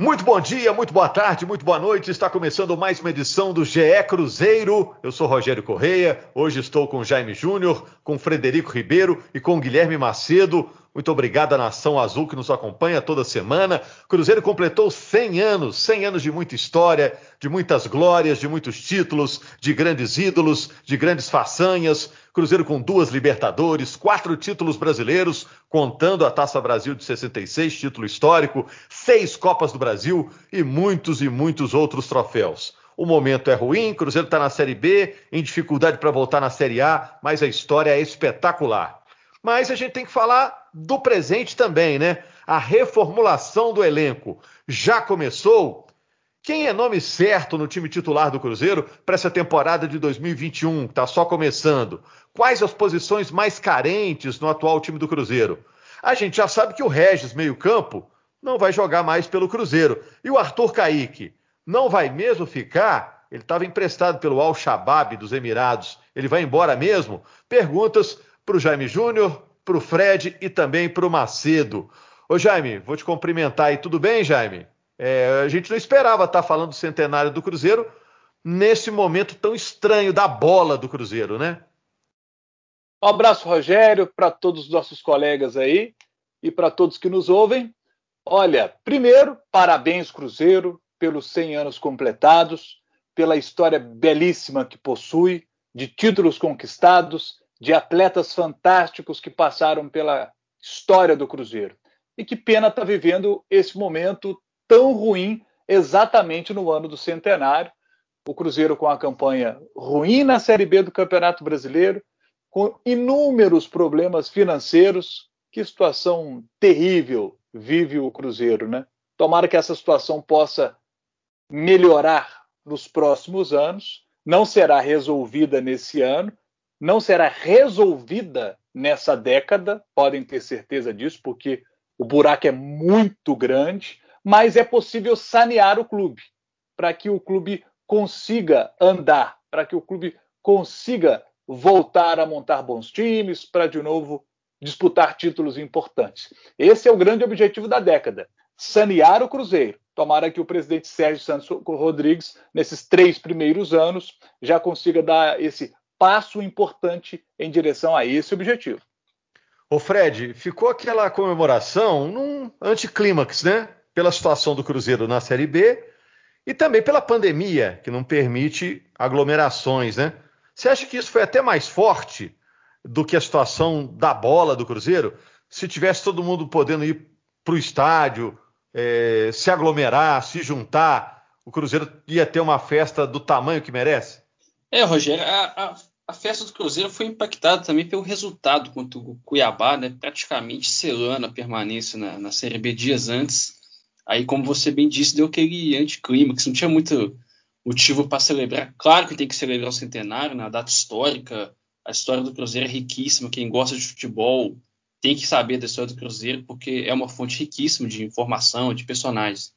Muito bom dia, muito boa tarde, muito boa noite. Está começando mais uma edição do GE Cruzeiro. Eu sou Rogério Correia. Hoje estou com Jaime Júnior, com Frederico Ribeiro e com Guilherme Macedo. Muito obrigado à Nação Azul que nos acompanha toda semana. Cruzeiro completou 100 anos, 100 anos de muita história, de muitas glórias, de muitos títulos, de grandes ídolos, de grandes façanhas. Cruzeiro com duas Libertadores, quatro títulos brasileiros, contando a Taça Brasil de 66, título histórico, seis Copas do Brasil e muitos e muitos outros troféus. O momento é ruim, Cruzeiro está na Série B, em dificuldade para voltar na Série A, mas a história é espetacular. Mas a gente tem que falar do presente também, né? A reformulação do elenco já começou quem é nome certo no time titular do Cruzeiro para essa temporada de 2021, que está só começando? Quais as posições mais carentes no atual time do Cruzeiro? A gente já sabe que o Regis, meio-campo, não vai jogar mais pelo Cruzeiro. E o Arthur Caíque não vai mesmo ficar? Ele estava emprestado pelo Al-Shabaab dos Emirados. Ele vai embora mesmo? Perguntas para o Jaime Júnior, para o Fred e também para o Macedo. Ô Jaime, vou te cumprimentar aí. Tudo bem, Jaime? É, a gente não esperava estar falando do centenário do Cruzeiro nesse momento tão estranho da bola do Cruzeiro, né? Um abraço, Rogério, para todos os nossos colegas aí e para todos que nos ouvem. Olha, primeiro, parabéns, Cruzeiro, pelos 100 anos completados, pela história belíssima que possui, de títulos conquistados, de atletas fantásticos que passaram pela história do Cruzeiro. E que pena estar tá vivendo esse momento tão ruim exatamente no ano do centenário. O Cruzeiro com a campanha ruim na Série B do Campeonato Brasileiro, com inúmeros problemas financeiros. Que situação terrível vive o Cruzeiro, né? Tomara que essa situação possa melhorar nos próximos anos. Não será resolvida nesse ano, não será resolvida nessa década, podem ter certeza disso, porque o buraco é muito grande mas é possível sanear o clube para que o clube consiga andar, para que o clube consiga voltar a montar bons times, para de novo disputar títulos importantes. Esse é o grande objetivo da década: sanear o Cruzeiro. Tomara que o presidente Sérgio Santos Rodrigues, nesses três primeiros anos, já consiga dar esse passo importante em direção a esse objetivo. Ô Fred, ficou aquela comemoração num anticlímax, né? pela situação do Cruzeiro na Série B e também pela pandemia, que não permite aglomerações, né? Você acha que isso foi até mais forte do que a situação da bola do Cruzeiro? Se tivesse todo mundo podendo ir para o estádio, é, se aglomerar, se juntar, o Cruzeiro ia ter uma festa do tamanho que merece? É, Rogério, a, a, a festa do Cruzeiro foi impactada também pelo resultado contra o Cuiabá, né? praticamente selando a permanência na, na Série B dias antes. Aí, como você bem disse, deu aquele anticlímax, não tinha muito motivo para celebrar. Claro que tem que celebrar o centenário, na né, data histórica. A história do Cruzeiro é riquíssima. Quem gosta de futebol tem que saber da história do Cruzeiro, porque é uma fonte riquíssima de informação, de personagens.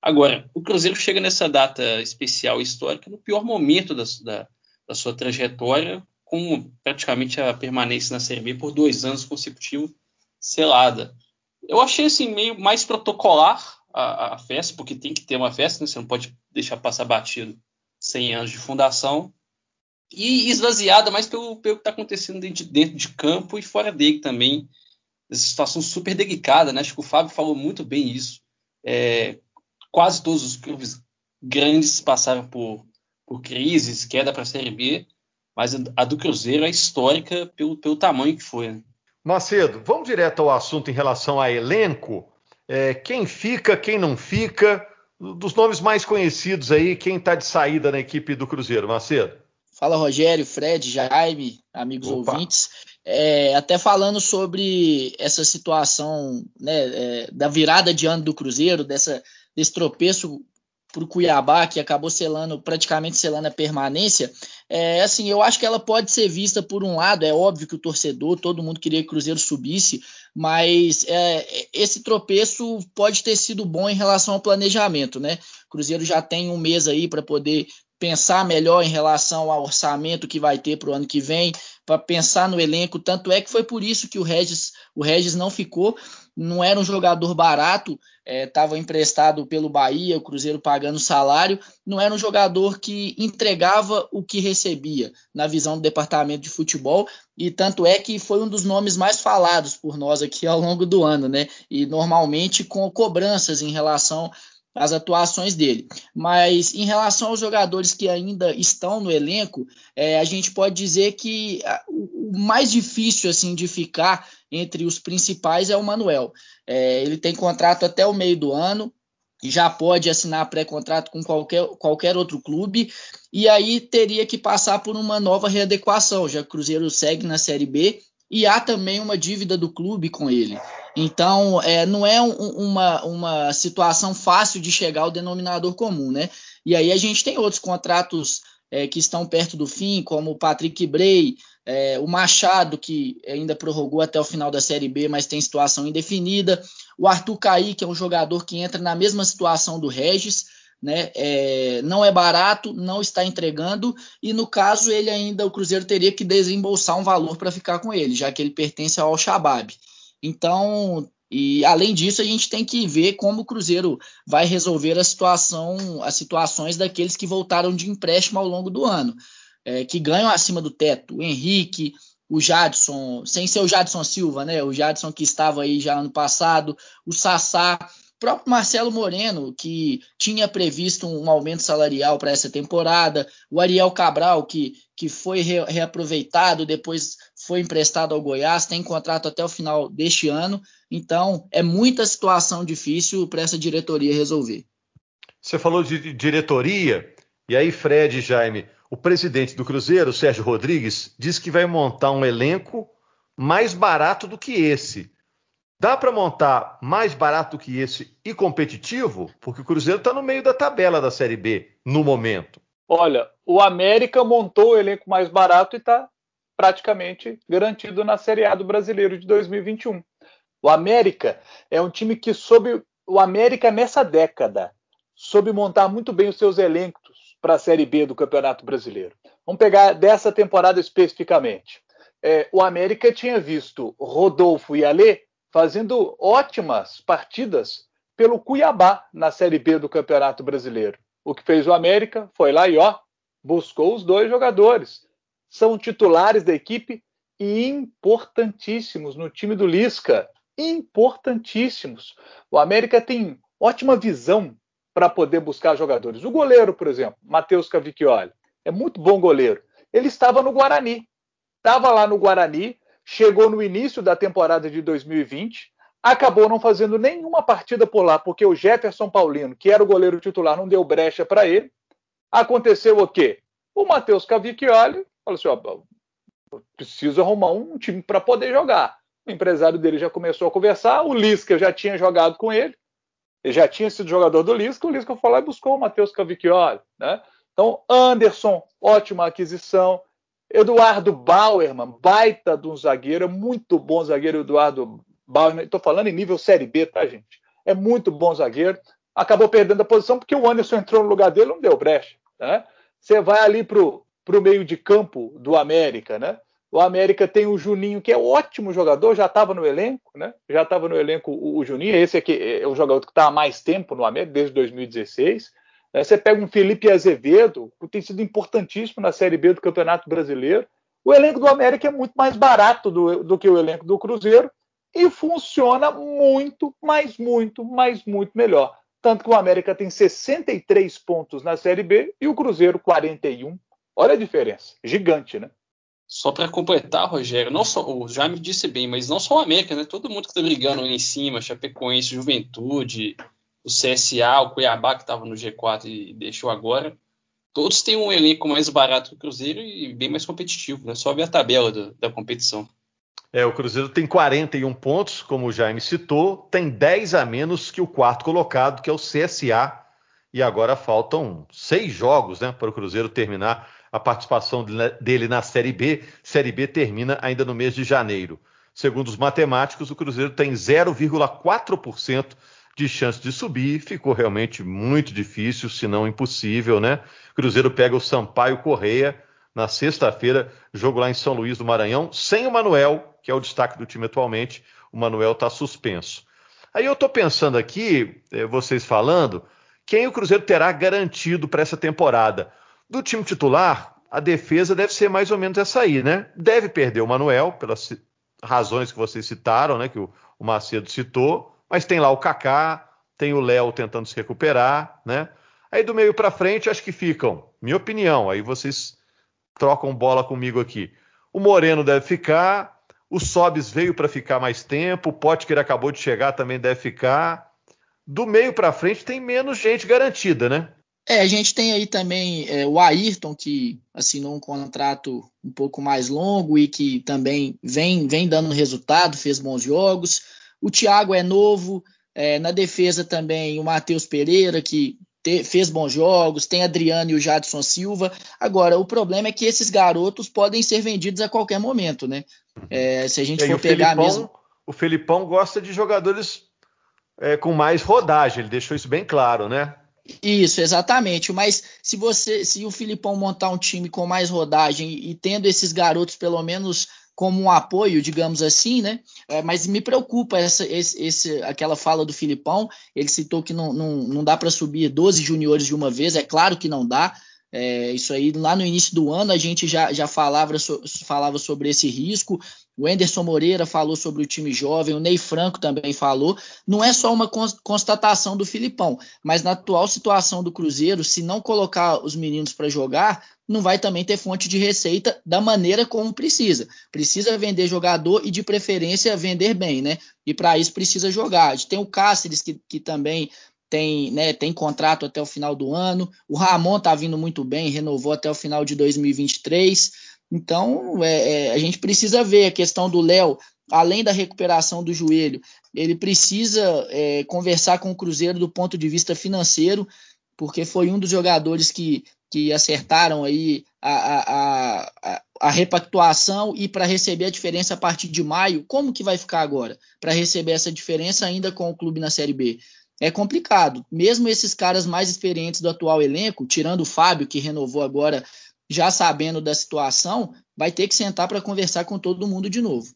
Agora, o Cruzeiro chega nessa data especial histórica no pior momento da, da, da sua trajetória, com praticamente a permanência na Série B por dois anos consecutivos selada. Eu achei assim meio mais protocolar a, a, festa, porque tem que ter uma festa, né? você não pode deixar passar batido 100 anos de fundação. E esvaziada mais pelo, pelo que está acontecendo dentro de, dentro de, campo e fora dele também. Essa situação super delicada, né? Acho que o Fábio falou muito bem isso. É, quase todos os clubes grandes passaram por, por crises, queda para a Série B, mas a do Cruzeiro é histórica pelo, pelo tamanho que foi. Né? Macedo, vamos direto ao assunto em relação a elenco. É, quem fica, quem não fica, dos nomes mais conhecidos aí, quem está de saída na equipe do Cruzeiro, Macedo? Fala Rogério, Fred, Jaime, amigos Opa. ouvintes. É, até falando sobre essa situação né, é, da virada de ano do Cruzeiro, dessa, desse tropeço para o Cuiabá, que acabou selando, praticamente selando a permanência, é, assim, eu acho que ela pode ser vista por um lado, é óbvio que o torcedor, todo mundo queria que o Cruzeiro subisse, mas é, esse tropeço pode ter sido bom em relação ao planejamento, né? O Cruzeiro já tem um mês aí para poder pensar melhor em relação ao orçamento que vai ter para o ano que vem, para pensar no elenco. Tanto é que foi por isso que o Regis, o Regis não ficou. Não era um jogador barato, estava é, emprestado pelo Bahia, o Cruzeiro pagando salário. Não era um jogador que entregava o que recebia na visão do departamento de futebol. E tanto é que foi um dos nomes mais falados por nós aqui ao longo do ano, né? E normalmente com cobranças em relação as atuações dele. Mas em relação aos jogadores que ainda estão no elenco, é, a gente pode dizer que o mais difícil assim de ficar entre os principais é o Manuel. É, ele tem contrato até o meio do ano, já pode assinar pré-contrato com qualquer, qualquer outro clube, e aí teria que passar por uma nova readequação, já que o Cruzeiro segue na Série B e há também uma dívida do clube com ele. Então, é, não é um, uma, uma situação fácil de chegar ao denominador comum, né? E aí a gente tem outros contratos é, que estão perto do fim, como o Patrick Bray, é, o Machado, que ainda prorrogou até o final da Série B, mas tem situação indefinida, o Arthur Caí, que é um jogador que entra na mesma situação do Regis, né? É, não é barato, não está entregando, e no caso ele ainda, o Cruzeiro teria que desembolsar um valor para ficar com ele, já que ele pertence ao Shabab. Então, e além disso, a gente tem que ver como o Cruzeiro vai resolver a situação, as situações daqueles que voltaram de empréstimo ao longo do ano, é, que ganham acima do teto. O Henrique, o Jadson, sem ser o Jadson Silva, né? O Jadson que estava aí já ano passado, o Sassá próprio Marcelo Moreno, que tinha previsto um aumento salarial para essa temporada, o Ariel Cabral, que, que foi re, reaproveitado, depois foi emprestado ao Goiás, tem contrato até o final deste ano. Então, é muita situação difícil para essa diretoria resolver. Você falou de diretoria, e aí, Fred e Jaime, o presidente do Cruzeiro, Sérgio Rodrigues, diz que vai montar um elenco mais barato do que esse. Dá para montar mais barato que esse e competitivo? Porque o Cruzeiro está no meio da tabela da Série B no momento. Olha, o América montou o elenco mais barato e está praticamente garantido na Série A do Brasileiro de 2021. O América é um time que soube. O América nessa década soube montar muito bem os seus elencos para a Série B do Campeonato Brasileiro. Vamos pegar dessa temporada especificamente. É, o América tinha visto Rodolfo e Alê fazendo ótimas partidas pelo Cuiabá na Série B do Campeonato Brasileiro. O que fez o América foi lá e ó, buscou os dois jogadores. São titulares da equipe e importantíssimos no time do Lisca. Importantíssimos. O América tem ótima visão para poder buscar jogadores. O goleiro, por exemplo, Matheus Cavicchioli, é muito bom goleiro. Ele estava no Guarani. Estava lá no Guarani, chegou no início da temporada de 2020, acabou não fazendo nenhuma partida por lá, porque o Jefferson Paulino, que era o goleiro titular, não deu brecha para ele. Aconteceu o quê? O Matheus Cavicchioli falou assim: ó, preciso arrumar um time para poder jogar. O empresário dele já começou a conversar, o Lisca já tinha jogado com ele, ele já tinha sido jogador do Lisca, o Lisca foi lá e buscou o Matheus Cavicchioli. Né? Então, Anderson, ótima aquisição. Eduardo Bauerman, baita de um zagueiro, muito bom zagueiro, Eduardo Bauerman. Estou falando em nível Série B, tá, gente? É muito bom zagueiro. Acabou perdendo a posição porque o Anderson entrou no lugar dele não deu brecha. Né? Você vai ali para o meio de campo do América, né? O América tem o Juninho, que é ótimo jogador, já estava no elenco, né? Já estava no elenco o, o Juninho, esse aqui é o jogador que está há mais tempo no América, desde 2016. Né? Você pega um Felipe Azevedo, que tem sido importantíssimo na Série B do Campeonato Brasileiro. O elenco do América é muito mais barato do, do que o elenco do Cruzeiro e funciona muito, mas muito, mas muito melhor. Tanto que o América tem 63 pontos na Série B e o Cruzeiro 41. Olha a diferença, gigante, né? Só para completar, Rogério, não só o Jaime disse bem, mas não só o América, né? Todo mundo que está brigando ali em cima, Chapecoense, Juventude, o CSA, o Cuiabá, que estava no G4 e deixou agora, todos têm um elenco mais barato que o Cruzeiro e bem mais competitivo, né? Só ver a tabela do, da competição. É, o Cruzeiro tem 41 pontos, como o Jaime citou, tem 10 a menos que o quarto colocado, que é o CSA, e agora faltam seis jogos né, para o Cruzeiro terminar a participação dele na Série B. Série B termina ainda no mês de janeiro. Segundo os matemáticos, o Cruzeiro tem 0,4% de chance de subir, ficou realmente muito difícil, se não impossível, né? Cruzeiro pega o Sampaio Correia na sexta-feira, jogo lá em São Luís do Maranhão, sem o Manuel, que é o destaque do time atualmente. O Manuel está suspenso. Aí eu estou pensando aqui, eh, vocês falando, quem o Cruzeiro terá garantido para essa temporada? Do time titular, a defesa deve ser mais ou menos essa aí, né? Deve perder o Manuel, pelas razões que vocês citaram, né? Que o, Macedo citou, mas tem lá o Kaká, tem o Léo tentando se recuperar, né? Aí do meio para frente, acho que ficam, minha opinião, aí vocês trocam bola comigo aqui. O Moreno deve ficar, o Sobis veio para ficar mais tempo, o Potker acabou de chegar, também deve ficar. Do meio para frente tem menos gente garantida, né? É, a gente tem aí também é, o Ayrton, que assinou um contrato um pouco mais longo e que também vem, vem dando resultado, fez bons jogos. O Thiago é novo, é, na defesa também o Matheus Pereira, que te, fez bons jogos, tem Adriano e o Jadson Silva. Agora, o problema é que esses garotos podem ser vendidos a qualquer momento, né? É, se a gente for pegar Felipão, mesmo. O Felipão gosta de jogadores é, com mais rodagem, ele deixou isso bem claro, né? Isso, exatamente. Mas se você, se o Filipão montar um time com mais rodagem e tendo esses garotos pelo menos como um apoio, digamos assim, né? É, mas me preocupa essa, esse, esse, aquela fala do Filipão. Ele citou que não, não, não dá para subir 12 juniores de uma vez. É claro que não dá. É, isso aí, lá no início do ano, a gente já, já falava, so, falava sobre esse risco. O Enderson Moreira falou sobre o time jovem, o Ney Franco também falou. Não é só uma constatação do Filipão, mas na atual situação do Cruzeiro, se não colocar os meninos para jogar, não vai também ter fonte de receita da maneira como precisa. Precisa vender jogador e, de preferência, vender bem, né? E para isso precisa jogar. Tem o Cáceres, que, que também tem, né, tem contrato até o final do ano. O Ramon está vindo muito bem, renovou até o final de 2023. Então, é, é, a gente precisa ver a questão do Léo, além da recuperação do joelho, ele precisa é, conversar com o Cruzeiro do ponto de vista financeiro, porque foi um dos jogadores que, que acertaram aí a, a, a, a repactuação e para receber a diferença a partir de maio, como que vai ficar agora? Para receber essa diferença ainda com o clube na Série B? É complicado. Mesmo esses caras mais experientes do atual elenco, tirando o Fábio, que renovou agora, já sabendo da situação, vai ter que sentar para conversar com todo mundo de novo.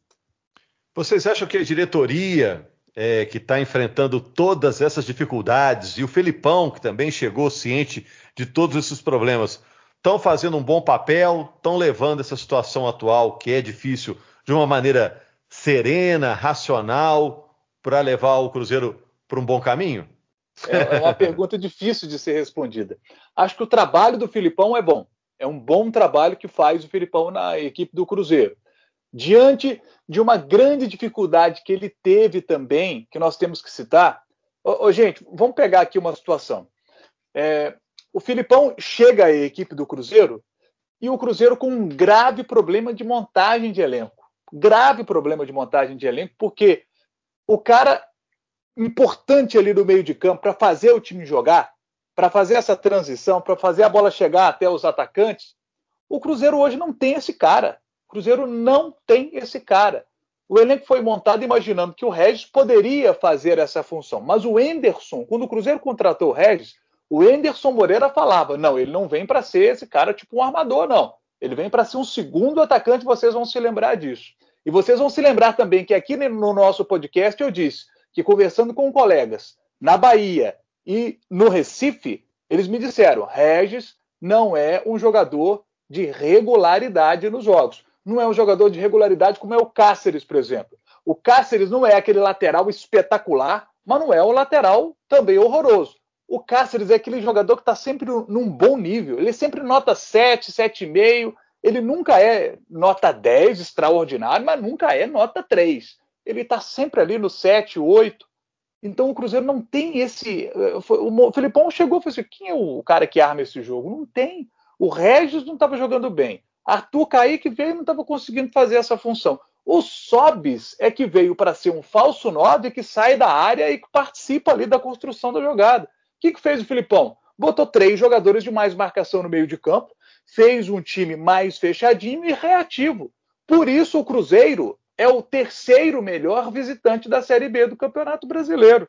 Vocês acham que a diretoria, é, que está enfrentando todas essas dificuldades, e o Felipão, que também chegou ciente de todos esses problemas, estão fazendo um bom papel, estão levando essa situação atual, que é difícil, de uma maneira serena, racional, para levar o Cruzeiro por um bom caminho? É, é uma pergunta difícil de ser respondida. Acho que o trabalho do Filipão é bom. É um bom trabalho que faz o Filipão na equipe do Cruzeiro. Diante de uma grande dificuldade que ele teve também, que nós temos que citar. Ô, ô, gente, vamos pegar aqui uma situação. É, o Filipão chega à equipe do Cruzeiro e o Cruzeiro com um grave problema de montagem de elenco. Grave problema de montagem de elenco, porque o cara importante ali no meio de campo para fazer o time jogar, para fazer essa transição, para fazer a bola chegar até os atacantes, o Cruzeiro hoje não tem esse cara. O Cruzeiro não tem esse cara. O elenco foi montado imaginando que o Regis poderia fazer essa função, mas o Enderson, quando o Cruzeiro contratou o Regis, o Enderson Moreira falava: não, ele não vem para ser esse cara tipo um armador, não. Ele vem para ser um segundo atacante, vocês vão se lembrar disso. E vocês vão se lembrar também que aqui no nosso podcast eu disse: que conversando com colegas na Bahia e no Recife, eles me disseram: Regis não é um jogador de regularidade nos jogos. Não é um jogador de regularidade como é o Cáceres, por exemplo. O Cáceres não é aquele lateral espetacular, mas não é um lateral também horroroso. O Cáceres é aquele jogador que está sempre num bom nível. Ele sempre nota 7, 7,5. Ele nunca é nota 10 extraordinário, mas nunca é nota 3 ele está sempre ali no 7, 8. Então o Cruzeiro não tem esse. Eh, o Felipão chegou e falou assim: quem é o cara que arma esse jogo? Não tem. O Regis não estava jogando bem. Arthur Kaique veio e não estava conseguindo fazer essa função. O Sobis é que veio para ser um falso 9 que sai da área e que participa ali da construção da jogada. O que, que fez o Filipão? Botou três jogadores de mais marcação no meio de campo, fez um time mais fechadinho e reativo. Por isso o Cruzeiro é o terceiro melhor visitante da Série B do Campeonato Brasileiro.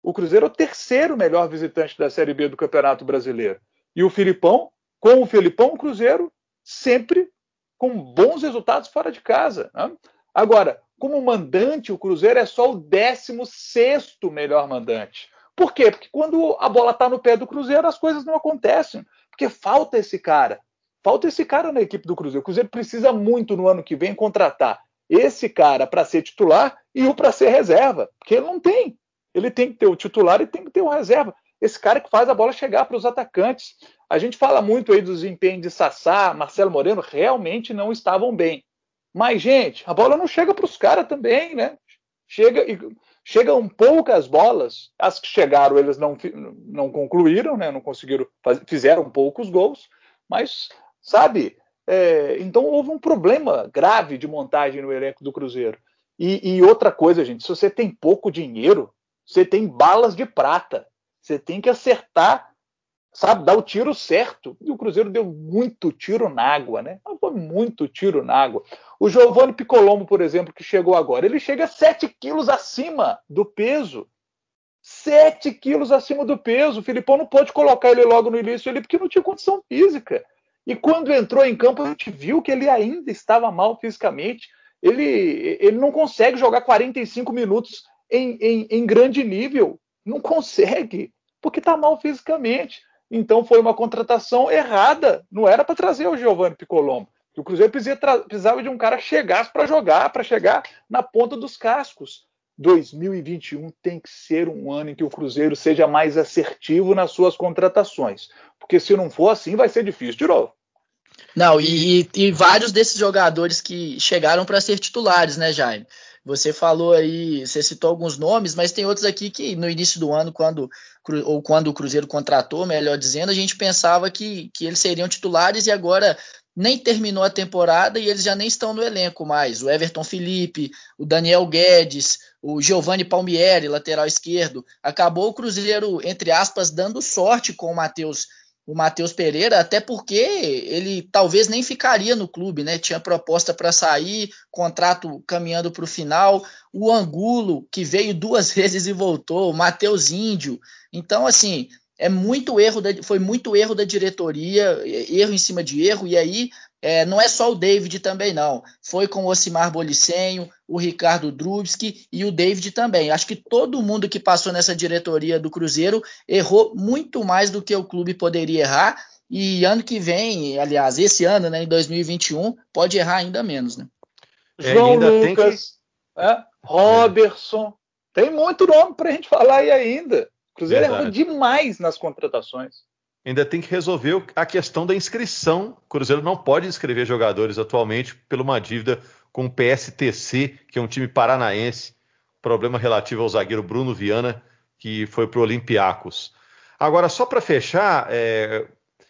O Cruzeiro é o terceiro melhor visitante da Série B do Campeonato Brasileiro. E o Filipão, com o Filipão, o Cruzeiro sempre com bons resultados fora de casa. Né? Agora, como mandante, o Cruzeiro é só o 16 melhor mandante. Por quê? Porque quando a bola está no pé do Cruzeiro, as coisas não acontecem. Porque falta esse cara. Falta esse cara na equipe do Cruzeiro. O Cruzeiro precisa muito no ano que vem contratar esse cara para ser titular e o para ser reserva. Porque ele não tem. Ele tem que ter o titular e tem que ter o reserva. Esse cara que faz a bola chegar para os atacantes. A gente fala muito aí do desempenho de Sassá, Marcelo Moreno, realmente não estavam bem. Mas, gente, a bola não chega para os caras também, né? Chega e chegam poucas bolas. As que chegaram, eles não, não concluíram, né? Não conseguiram, fizeram poucos gols. Mas, sabe, é, então houve um problema grave de montagem no elenco do Cruzeiro. E, e, outra coisa, gente, se você tem pouco dinheiro, você tem balas de prata. Você tem que acertar sabe, dar o tiro certo. E o Cruzeiro deu muito tiro na água, né? Foi muito tiro na água. O Giovanni Piccolombo, por exemplo, que chegou agora, ele chega 7 quilos acima do peso. 7 quilos acima do peso. O Filipão não pode colocar ele logo no início ele porque não tinha condição física. E quando entrou em campo, a gente viu que ele ainda estava mal fisicamente. Ele, ele não consegue jogar 45 minutos em, em, em grande nível. Não consegue, porque está mal fisicamente. Então foi uma contratação errada. Não era para trazer o Giovanni Piccolombo. O Cruzeiro precisava de um cara que chegasse para jogar, para chegar na ponta dos cascos. 2021 tem que ser um ano em que o Cruzeiro seja mais assertivo nas suas contratações. Porque se não for assim, vai ser difícil de novo. Não, e, e vários desses jogadores que chegaram para ser titulares, né, Jaime? Você falou aí, você citou alguns nomes, mas tem outros aqui que no início do ano, quando ou quando o Cruzeiro contratou, melhor dizendo, a gente pensava que, que eles seriam titulares e agora nem terminou a temporada e eles já nem estão no elenco mais. O Everton Felipe, o Daniel Guedes, o Giovanni Palmieri, lateral esquerdo. Acabou o Cruzeiro, entre aspas, dando sorte com o Matheus o Matheus Pereira, até porque ele talvez nem ficaria no clube, né? Tinha proposta para sair, contrato caminhando para o final. O Angulo, que veio duas vezes e voltou, o Matheus Índio. Então, assim, é muito erro, da, foi muito erro da diretoria, erro em cima de erro, e aí é, não é só o David também, não. Foi com o Osimar Bolicenho, o Ricardo Drubski e o David também. Acho que todo mundo que passou nessa diretoria do Cruzeiro errou muito mais do que o clube poderia errar. E ano que vem, aliás, esse ano, né, em 2021, pode errar ainda menos, né? É, João Lucas, que... é, Robertson, tem muito nome para a gente falar aí ainda. O Cruzeiro Verdade. errou demais nas contratações ainda tem que resolver a questão da inscrição. O Cruzeiro não pode inscrever jogadores atualmente por uma dívida com o PSTC, que é um time paranaense. Problema relativo ao zagueiro Bruno Viana, que foi para o Olympiacos. Agora, só para fechar, é...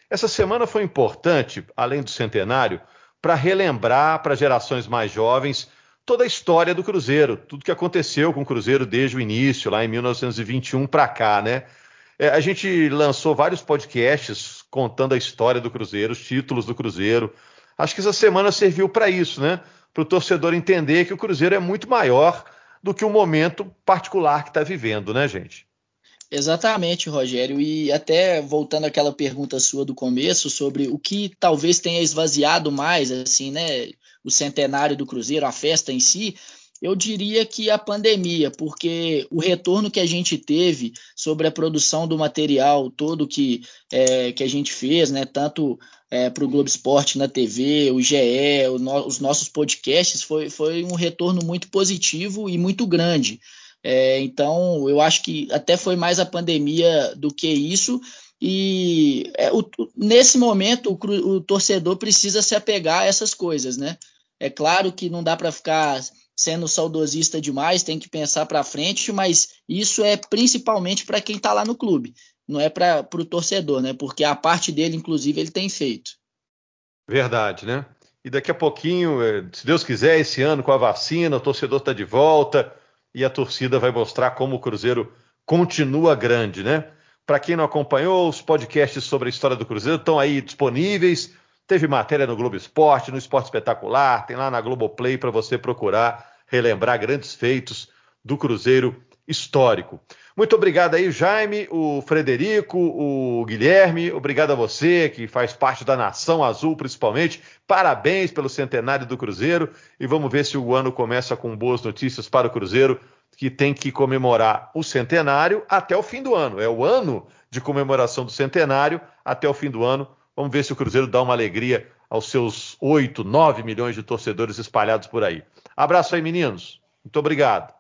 essa semana foi importante, além do centenário, para relembrar para gerações mais jovens toda a história do Cruzeiro, tudo que aconteceu com o Cruzeiro desde o início, lá em 1921 para cá, né? É, a gente lançou vários podcasts contando a história do Cruzeiro, os títulos do Cruzeiro. Acho que essa semana serviu para isso, né? Para o torcedor entender que o Cruzeiro é muito maior do que o momento particular que está vivendo, né, gente? Exatamente, Rogério. E até voltando àquela pergunta sua do começo sobre o que talvez tenha esvaziado mais, assim, né? O centenário do Cruzeiro, a festa em si, eu diria que a pandemia, porque o retorno que a gente teve sobre a produção do material todo que, é, que a gente fez, né, tanto é, para o Globo Esporte na TV, o GE, o no, os nossos podcasts, foi, foi um retorno muito positivo e muito grande. É, então, eu acho que até foi mais a pandemia do que isso. E é, o, nesse momento, o, o torcedor precisa se apegar a essas coisas, né? É claro que não dá para ficar sendo saudosista demais, tem que pensar para frente, mas isso é principalmente para quem está lá no clube, não é para o torcedor, né? Porque a parte dele, inclusive, ele tem feito. Verdade, né? E daqui a pouquinho, eh, se Deus quiser, esse ano com a vacina, o torcedor está de volta e a torcida vai mostrar como o Cruzeiro continua grande, né? Para quem não acompanhou, os podcasts sobre a história do Cruzeiro estão aí disponíveis. Teve matéria no Globo Esporte, no Esporte Espetacular, tem lá na Globoplay para você procurar relembrar grandes feitos do Cruzeiro histórico. Muito obrigado aí, Jaime, o Frederico, o Guilherme. Obrigado a você que faz parte da Nação Azul, principalmente. Parabéns pelo centenário do Cruzeiro e vamos ver se o ano começa com boas notícias para o Cruzeiro, que tem que comemorar o centenário até o fim do ano. É o ano de comemoração do centenário até o fim do ano. Vamos ver se o Cruzeiro dá uma alegria aos seus 8, 9 milhões de torcedores espalhados por aí. Abraço aí, meninos. Muito obrigado.